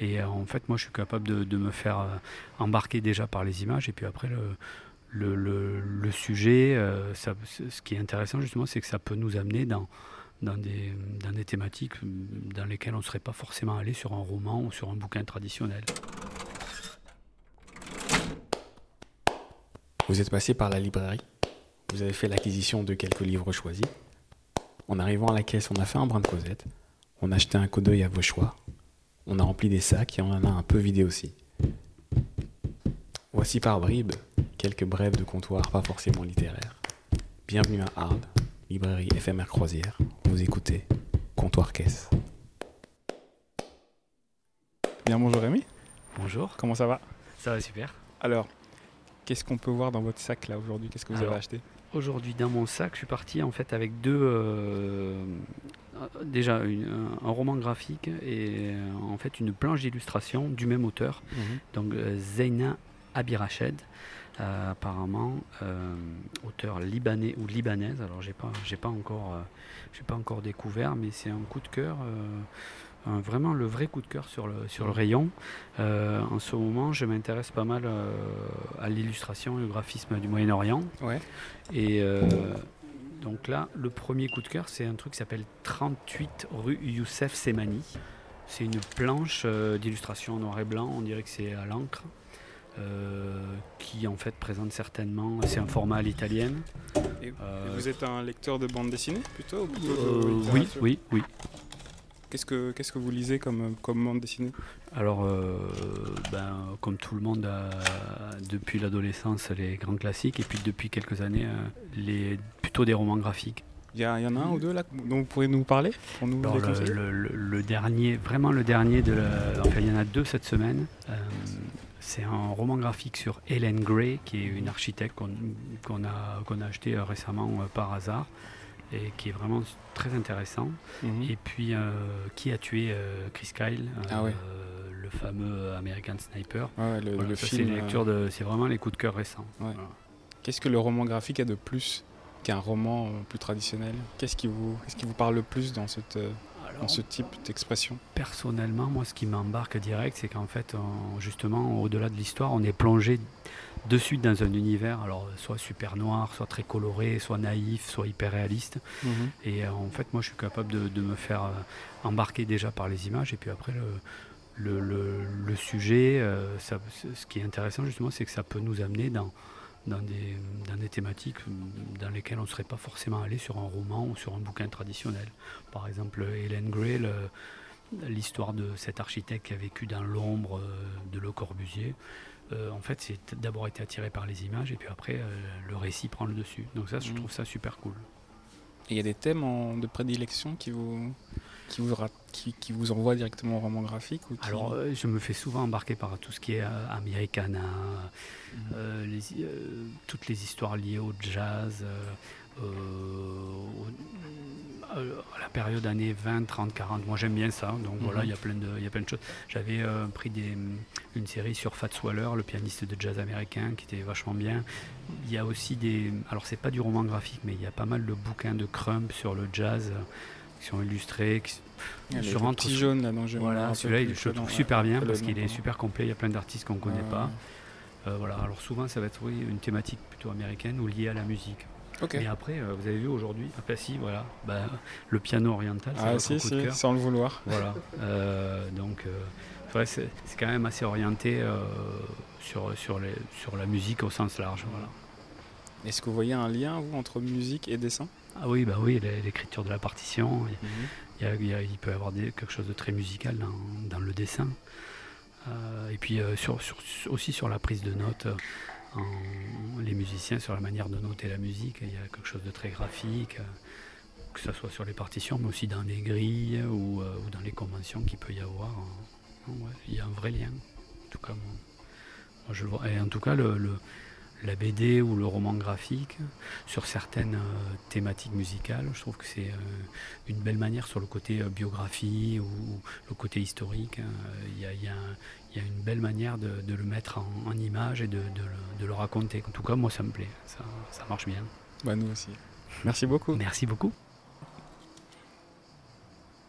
Et en fait, moi, je suis capable de, me faire embarquer déjà par les images, et puis après, le, sujet, ce qui est intéressant justement, c'est que ça peut nous amener dans, dans, des, dans des thématiques dans lesquelles on ne serait pas forcément allé sur un roman ou sur un bouquin traditionnel. Vous êtes passé par la librairie, vous avez fait l'acquisition de quelques livres choisis. En arrivant à la caisse, on a fait un brin de causette, on a acheté un coup d'œil à vos choix, on a rempli des sacs et on en a un peu vidé aussi. Voici par bribes quelques brèves de comptoir pas forcément littéraires. Bienvenue à Arles, librairie éphémère croisière. Vous écoutez Comptoir Caisse. Bien, bonjour Rémi. Bonjour. Comment ça va? Ça va super. Alors, qu'est-ce qu'on peut voir dans votre sac là aujourd'hui? Qu'est-ce que vous avez acheté? Aujourd'hui, dans mon sac, je suis parti en fait avec deux. Euh, déjà, un roman graphique et en fait une planche d'illustration du même auteur, mhm. donc euh, Zeina Abirached. Euh, apparemment auteur libanais ou libanaise alors j'ai pas j'ai pas encore j'ai pas encore découvert mais c'est un coup de cœur vraiment le vrai coup de cœur sur le, sur le rayon. Euh, en ce moment, je m'intéresse pas mal euh, à l'illustration et au graphisme du Moyen-Orient. Ouais. Et euh, donc là, le premier coup de cœur, c'est un truc qui s'appelle 38 rue Youssef Semani. C'est une planche d'illustration noir et blanc, on dirait que c'est à l'encre. qui en fait présente certainement, c'est un format à l'italienne. vous êtes un lecteur de bande dessinée plutôt, Oui, oui, oui. Qu'est-ce que, qu'est-ce que vous lisez comme, comme bande dessinée? Alors, euh, ben, comme tout le monde, a, depuis l'adolescence, les grands classiques, et puis depuis quelques années, euh, les, plutôt des romans graphiques. Il y, y, en a un ou deux là dont vous pourriez nous parler nous le, dernier, vraiment le dernier, de enfin il y en a deux cette semaine. Euh, c'est un roman graphique sur Helen Gray, qui est une architecte qu'on, a, qu'on a acheté récemment par hasard et qui est vraiment très intéressant. Mhm. Et puis, euh, qui a tué euh, Chris Kyle, ah euh, le fameux American Sniper. le. C'est vraiment les coups de cœur récents. Qu'est-ce que le roman graphique a de plus qu'un roman plus traditionnel? Qu'est-ce qui vous, qu'est-ce qui vous parle le plus dans cette dans ce type d'expression? Personnellement, moi, ce qui m'embarque direct, c'est qu'en fait, justement, au-delà de l'histoire, on est plongé de suite dans un univers, alors soit super noir, soit très coloré, soit naïf, soit hyper réaliste. Mhm. Et euh, en fait, moi, je suis capable de, me faire euh, embarquer déjà par les images, et puis après, le, le, sujet, euh, ce qui est intéressant justement, c'est que ça peut nous amener dans, dans, des, dans des thématiques dans lesquelles on ne serait pas forcément allé sur un roman ou sur un bouquin traditionnel. Par exemple, Hélène Gray, l'histoire de cet architecte qui a vécu dans l'ombre de Le Corbusier. Euh, en fait, c'est d'abord été attiré par les images et puis après, euh, le récit prend le dessus. Donc ça, je mmh. trouve ça super cool. Et il y a des thèmes de prédilection qui vous, qui vous, qui, vous envoient directement au roman graphique ou Alors, euh, je me fais souvent embarquer par tout ce qui est Americana, mmh. toutes les histoires liées au jazz, euh, à la période années 20, 30, 40. Moi j'aime bien ça, donc voilà, mhm. il y, a plein de, y a plein de choses. J'avais euh, pris des, une série sur Fats Waller, le pianiste de jazz américain, qui était vachement bien. Il y a aussi des. Alors c'est pas du roman graphique, mais il y a pas mal de bouquins de Crump sur le jazz euh, qui sont illustrés. Qui, je rentre petit jaune là, Voilà, celui-là je le trouve super bien parce qu'il est super complet. Il y a plein d'artistes qu'on ne connaît pas. voilà, alors souvent ça va être oui, une thématique plutôt américaine ou liée à la musique. Et après, euh, vous avez vu aujourd'hui, à Passy, voilà, bah, le piano oriental. Ah si, si, sans le vouloir. Voilà. Euh, donc, euh, c'est quand même assez orienté sur, sur, les, sur la musique au sens large. Voilà. Est-ce que vous voyez un lien, vous, entre musique et dessin? Ah oui, bah oui, l'écriture de la partition. Il, il, peut y avoir quelque chose de très musical dans, dans le dessin. et puis sur, sur, aussi sur la prise de notes les musiciens sur la manière de noter la musique. Il y a quelque chose de très graphique, euh, que ce soit sur les partitions, mais aussi dans les grilles ou, euh, dans les conventions qu'il peut y avoir. il y a un vrai lien. En tout cas, moi, je le vois. Et en tout cas, le, la BD ou le roman graphique sur certaines euh, thématiques musicales. Je trouve que c'est une belle manière sur le côté biographie ou, le côté historique. Il y, a, il y a une belle manière de, le mettre en, image et de, le, raconter. En tout cas, moi, ça me plaît. Ça, marche bien. Bah, nous aussi. Merci beaucoup. Merci beaucoup.